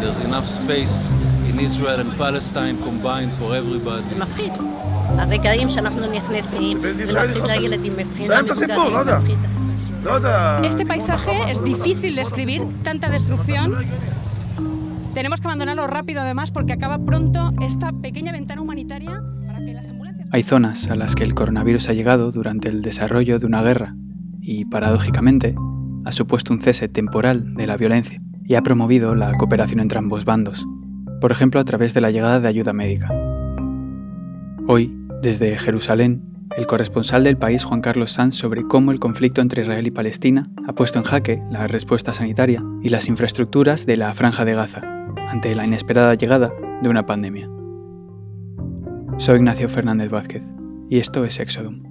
There's enough space in Israel and Palestine combined for everybody. זה מפחיד. הרגעים שאנחנו נכנסים ונתחיל לילדים מבחינה מבוגרים, מפחיד. Este paisaje es difícil de escribir, tanta destrucción. Tenemos que abandonarlo rápido además porque acaba pronto esta pequeña ventana humanitaria para que las ambulancias... Hay zonas a las que el coronavirus ha llegado durante el desarrollo de una guerra y, paradójicamente, ha supuesto un cese temporal de la violencia y ha promovido la cooperación entre ambos bandos, por ejemplo a través de la llegada de ayuda médica. Hoy, desde Jerusalén, el corresponsal del país Juan Carlos Sanz sobre cómo el conflicto entre Israel y Palestina ha puesto en jaque la respuesta sanitaria y las infraestructuras de la franja de Gaza ante la inesperada llegada de una pandemia. Soy Ignacio Fernández Vázquez y esto es Exodum.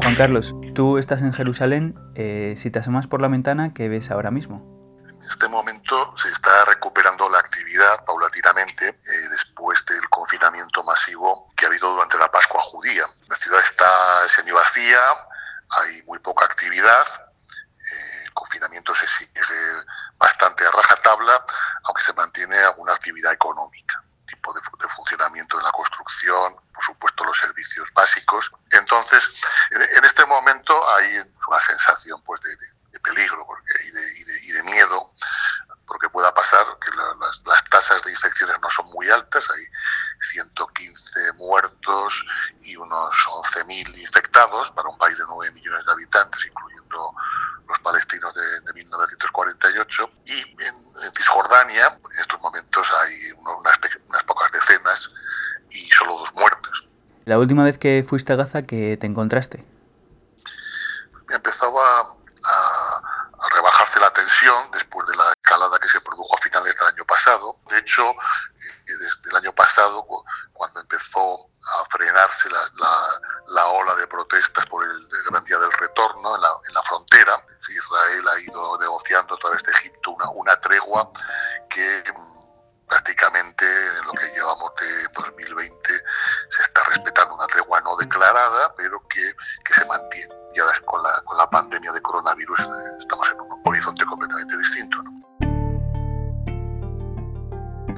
Juan Carlos, tú estás en Jerusalén. Eh, si te asomas por la ventana, ¿qué ves ahora mismo? En este momento se está recuperando la actividad paulatinamente eh, después del confinamiento masivo que ha habido durante la Pascua judía. La ciudad está semivacía, hay muy poca actividad, eh, el confinamiento se sigue bastante a rajatabla, aunque se mantiene alguna actividad económica, tipo de, de funcionamiento de la construcción, por supuesto los servicios básicos. Entonces, en, este momento hay una sensación pues de, peligro porque, y, de, y, y, de, miedo porque pueda pasar que la, las, tasas de infecciones no son muy altas, hay 115 muertos y unos 11.000 infectados para un país de 9 millones de habitantes, incluyendo los palestinos de, de 1948. Y en, en, Cisjordania, en estos momentos, hay unas, unas pocas decenas y solo dos muertos. La última vez que fuiste a Gaza, ¿qué te encontraste? Empezaba a, rebajarse la tensión después de la escalada que se produjo a finales del año pasado. De hecho, desde el año pasado, cuando empezó a frenarse la, la, la ola de protestas por el, Gran Día del Retorno en la, en la, frontera, Israel ha ido negociando a través de Egipto una, tregua que prácticamente en lo que llevamos de 2020 se está respetando una tregua no declarada, pero que, que se mantiene. Y ahora con la, con la pandemia de coronavirus estamos en un horizonte completamente distinto. ¿no?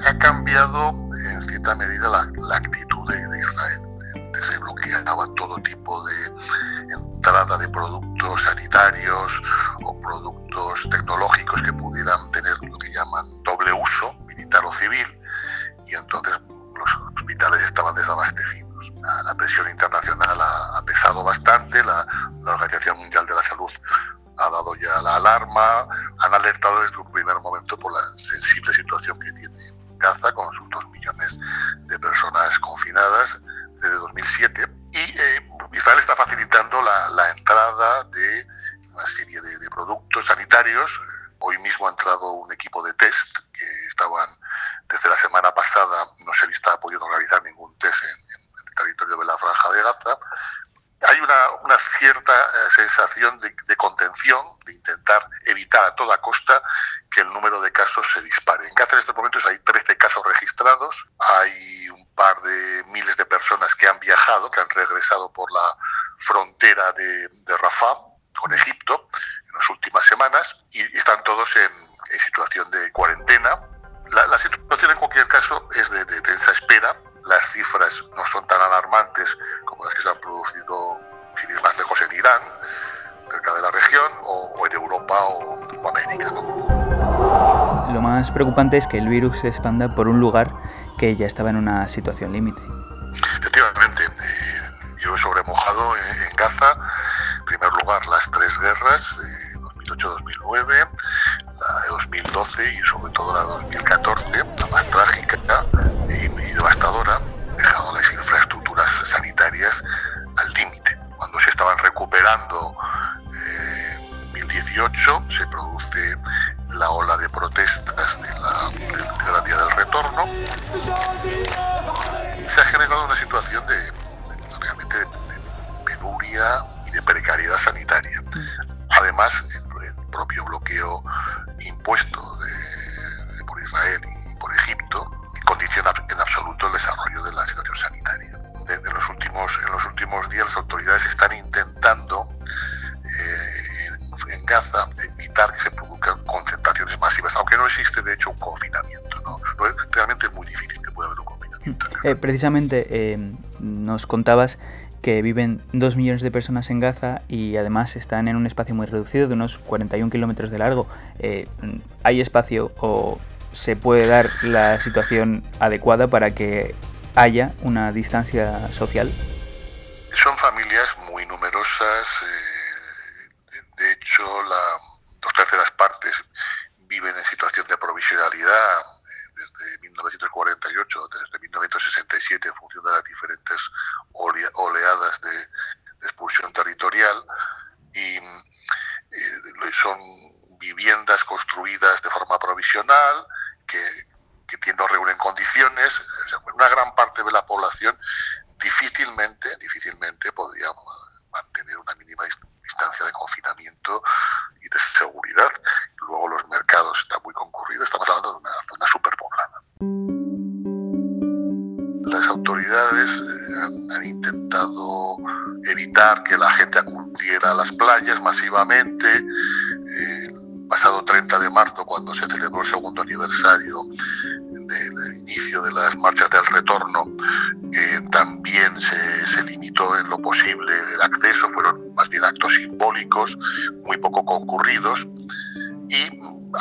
Ha cambiado en cierta medida la, la actitud de, de Israel. Se bloqueaba todo tipo de entrada de productos sanitarios o productos tecnológicos momento por la sensible situación que tiene Gaza con sus dos millones de personas Momentos hay 13 casos registrados, hay un par de miles de personas que han viajado, que han regresado por la frontera de, de Rafah con Egipto en las últimas semanas y están todos en, preocupante es que el virus se expanda por un lugar que ya estaba en una situación límite. Efectivamente, eh, yo he sobremojado en, Gaza, en primer lugar, las tres guerras, eh, 2008-2009, la de 2012 y sobre todo la de 2014, la más trágica y, y devastadora, dejando las infraestructuras sanitarias al límite. Cuando se estaban recuperando eh, en 2018, se Se ha generado una situación de, de realmente de, de, penuria y de precariedad sanitaria. Además, el, el propio bloqueo impuesto de, por Israel y por Egipto condiciona en absoluto el desarrollo de la situación sanitaria. De, de los últimos, en los últimos días las autoridades están intentando Eh, precisamente eh, nos contabas que viven dos millones de personas en Gaza y además están en un espacio muy reducido de unos 41 kilómetros de largo. Eh, ¿Hay espacio o se puede dar la situación adecuada para que haya una distancia social? Son familias muy numerosas. de hecho, la, dos terceras partes viven en situación de provisionalidad desde 1948, desde 1967, en función de las diferentes oleadas de, expulsión territorial, y eh, son viviendas construidas de forma provisional, que, que no reúnen condiciones. Una gran parte de la población difícilmente, difícilmente masivamente. el pasado 30 de marzo, cuando se celebró el segundo aniversario del inicio de las marchas del retorno, eh, también se, se, limitó en lo posible el acceso, fueron más bien actos simbólicos, muy poco concurridos, y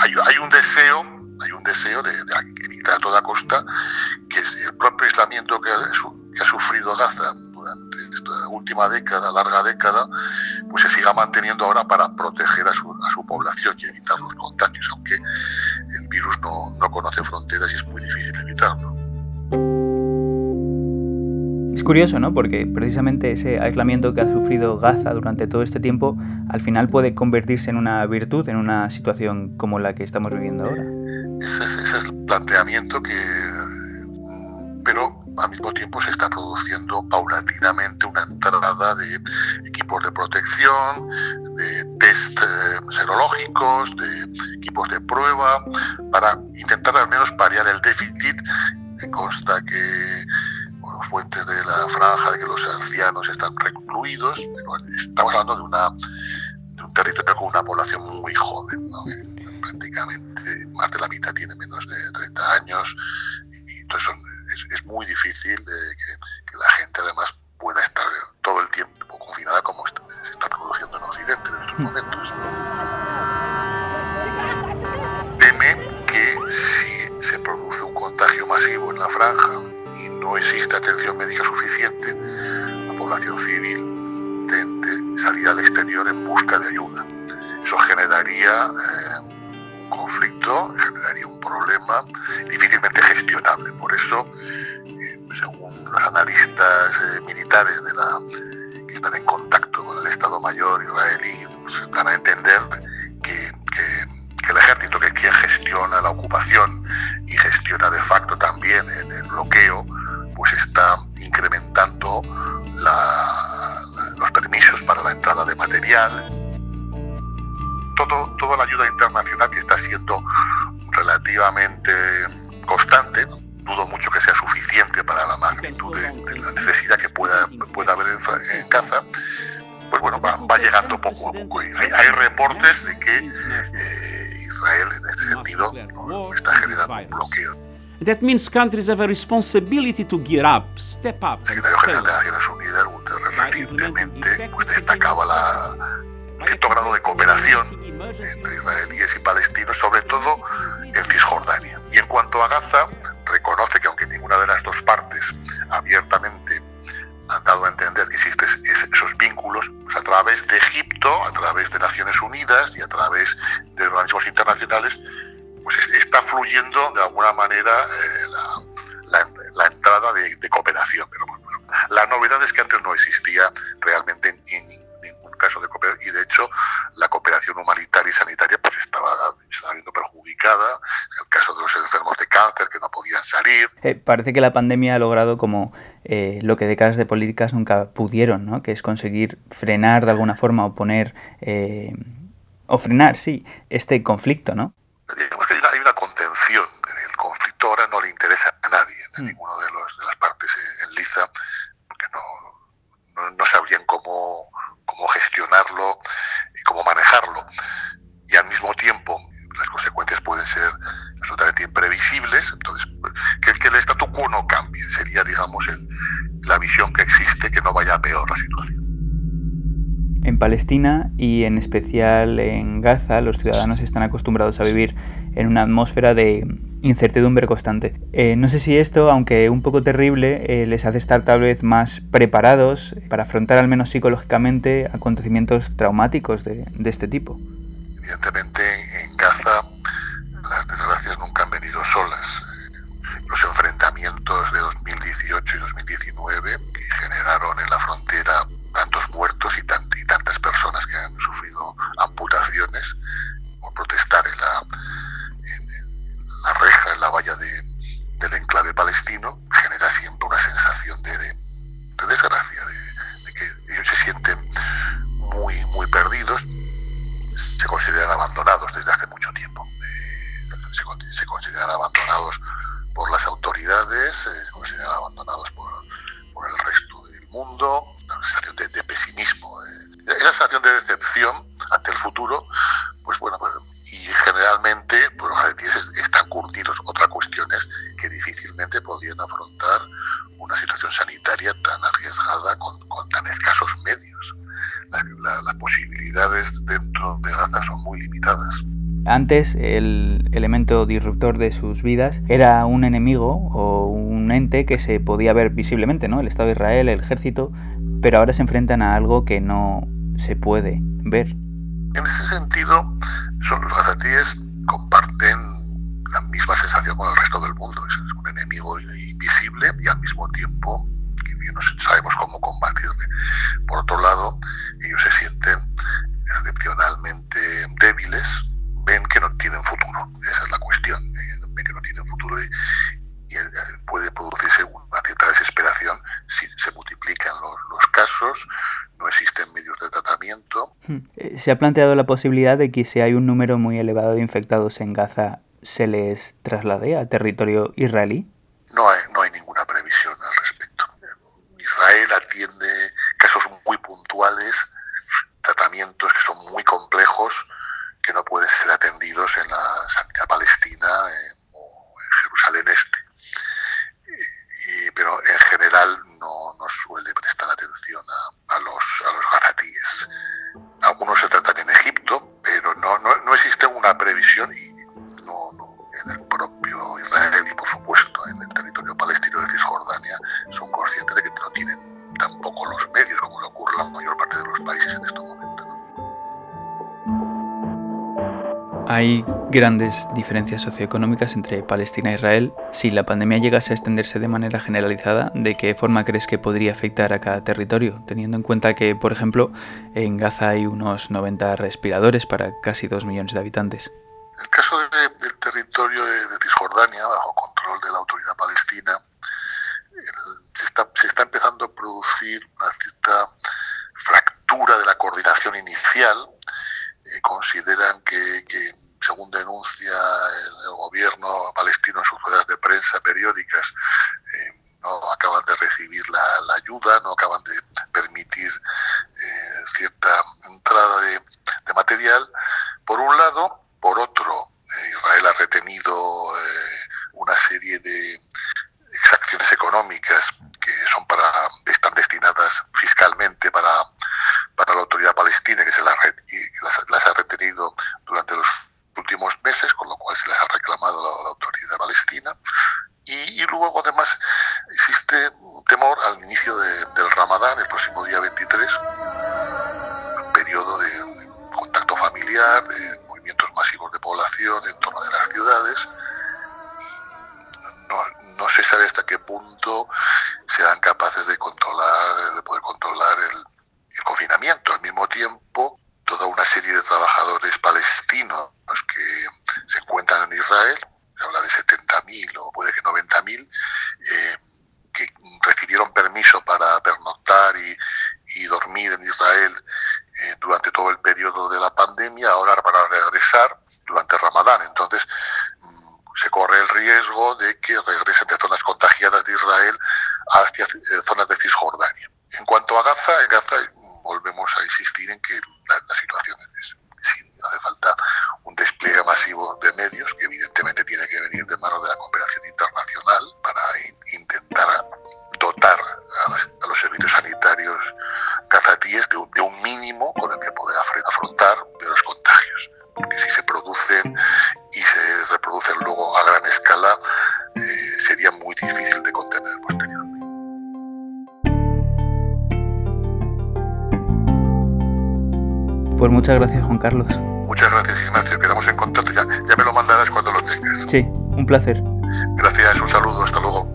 hay, hay un deseo, hay un deseo de, evitar a toda costa que el propio aislamiento que ha, que ha sufrido Gaza durante esta última década, larga década, pues se siga manteniendo ahora para proteger a su, a su población y evitar los contagios, aunque el virus no, no conoce fronteras y es muy difícil evitarlo. Es curioso, ¿no? Porque precisamente ese aislamiento que ha sufrido Gaza durante todo este tiempo, al final puede convertirse en una virtud en una situación como la que estamos viviendo ahora. Ese, ese es el planteamiento que... Pero al mismo tiempo se está produciendo paulatinamente una entrada de equipos de protección, de test eh, serológicos, de equipos de prueba, para intentar al menos paliar el déficit. Me consta que fuentes de la franja de que los ancianos están recluidos, estamos hablando de, una, de un territorio con una población muy joven, prácticamente más de la mitad tiene menos de 30 años, y entonces es, es, muy difícil de que, que, la gente además pueda estar todo el tiempo confinada como está, se está produciendo en Occidente en estos momentos. Teme que si se produce un contagio masivo en la franja, y no existe atención médica suficiente, la población civil intente salir al exterior en busca de ayuda. Eso generaría eh, conflicto, generaría un problema difícilmente gestionable. Por eso, eh, según los analistas eh, militares de que están en contacto con el Estado Mayor israelí, pues, van a entender que, que, que el ejército, que quien gestiona la ocupación, y gestiona de facto también el, bloqueo, pues está incrementando los permisos para la entrada de material. Todo, toda la ayuda internacional que está siendo relativamente constante, dudo mucho que sea suficiente para la magnitud de, de la necesidad que pueda, pueda haber en, en Gaza, pues bueno, va, va, llegando poco a poco. Hay, hay reportes de que eh, Israel en este sentido no, está generando un bloqueo. That means countries have a responsibility to gear up, step up. El secretario general de Naciones Unidas, Guterres, recientemente pues, destacaba la, cierto grado de cooperación entre israelíes y palestinos, sobre todo en Cisjordania. Y en cuanto a Gaza, reconoce que aunque ninguna de las dos partes abiertamente han dado a entender que existen esos vínculos pues a través de Egipto, a través de Naciones Unidas y a través de organismos internacionales, pues está fluyendo de alguna manera eh, la, la, la, entrada de, de cooperación. Pero la novedad es que antes no existía realmente Eh, parece que la pandemia ha logrado como eh, lo que décadas de políticas nunca pudieron, ¿no? que es conseguir frenar de alguna forma o poner, eh, o frenar, sí, este conflicto, ¿no? Digamos que hay una, hay una contención. El conflicto ahora no le interesa a nadie, a mm. ninguno de, los, de las partes en liza, porque no, no, no sabrían cómo, cómo gestionarlo y cómo manejarlo. Y al mismo tiempo, las consecuencias pueden ser absolutamente imprevisibles. Entonces, que, que el statu poco no cambie. Sería, digamos, la visión que existe, que no vaya a peor la situación. En Palestina y en especial en Gaza, los ciudadanos están acostumbrados a vivir en una atmósfera de incertidumbre constante. Eh, no sé si esto, aunque un poco terrible, eh, les hace estar tal vez más preparados para afrontar al menos psicológicamente acontecimientos traumáticos de, de este tipo. Evidentemente abandonados desde hace mucho tiempo, se, se, consideran abandonados por las autoridades, se consideran abandonados por, el resto del mundo, una sensación de, pesimismo, esa sensación de decepción ante el futuro, pues bueno, pues, y generalmente pues, los jazetíes están curtidos. Otra cuestión es que difícilmente podían afrontar una situación sanitaria tan arriesgada con, con tan escasos medios. La, la, las posibilidades dentro de Gaza son muy limitadas. Antes el elemento disruptor de sus vidas era un enemigo o un ente que se podía ver visiblemente, ¿no? El Estado de Israel, el ejército, pero ahora se enfrentan a algo que no se puede ver. En ese sentido, son los gazatíes comparten la misma sensación con el resto del mundo. Es un enemigo invisible y al mismo tiempo no sabemos cómo combatirle. Por otro lado, ellos se sienten excepcionalmente débiles, ven que no tienen futuro. Esa es la cuestión. Ven que no tienen futuro y, y puede producirse una cierta desesperación si se multiplican los, los casos, no existen medios de tratamiento. ¿Se ha planteado la posibilidad de que si hay un número muy elevado de infectados en Gaza, se les traslade a territorio israelí? No hay, Hay grandes diferencias socioeconómicas entre Palestina e Israel. Si la pandemia llegase a extenderse de manera generalizada, ¿de qué forma crees que podría afectar a cada territorio? Teniendo en cuenta que, por ejemplo, en Gaza hay unos 90 respiradores para casi 2 millones de habitantes. El caso de, del territorio de, de, Cisjordania, bajo control de la autoridad palestina, el, se, está, se está empezando a producir una cierta fractura de la coordinación inicial consideran que, que, según denuncia el, gobierno palestino en sus ruedas de prensa periódicas, eh, no acaban de recibir la, ayuda, no acaban de contacto familiar, de movimientos masivos de población en torno de las ciudades. No, no, se sabe hasta qué punto sean capaces de controlar, de poder controlar el, confinamiento. Al mismo tiempo, toda una serie de trabajadores palestinos que se encuentran en Israel, se habla de 70.000 o puede que 90.000, eh, que recibieron permiso para pernoctar y, y dormir en Israel eh, durante todo el periodo de pandemia, ahora Pues muchas gracias, Juan Carlos. Muchas gracias, Ignacio. Quedamos en contacto. Ya, ya me lo mandarás cuando lo tengas. Sí, un placer. Gracias, un saludo. Hasta luego.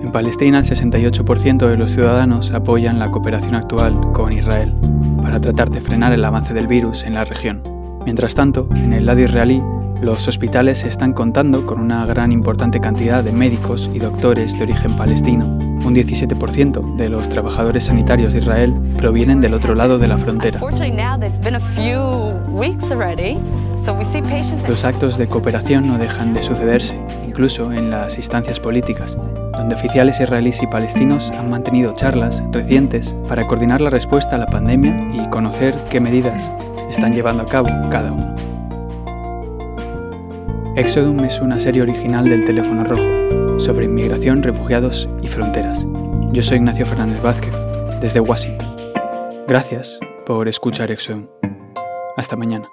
En Palestina, el 68% de los ciudadanos apoyan la cooperación actual con Israel para tratar de frenar el avance del virus en la región. Mientras tanto, en el lado israelí, los hospitales están contando con una gran importante cantidad de médicos y doctores de origen palestino. Un 17% de los trabajadores sanitarios de Israel provienen del otro lado de la frontera. Los actos de cooperación no dejan de sucederse, incluso en las instancias políticas, donde oficiales israelíes y palestinos han mantenido charlas recientes para coordinar la respuesta a la pandemia y conocer qué medidas están llevando a cabo cada uno. Exodum es una serie original del Teléfono Rojo sobre inmigración, refugiados y fronteras. Yo soy Ignacio Fernández Vázquez, desde Washington. Gracias por escuchar Exodum. Hasta mañana.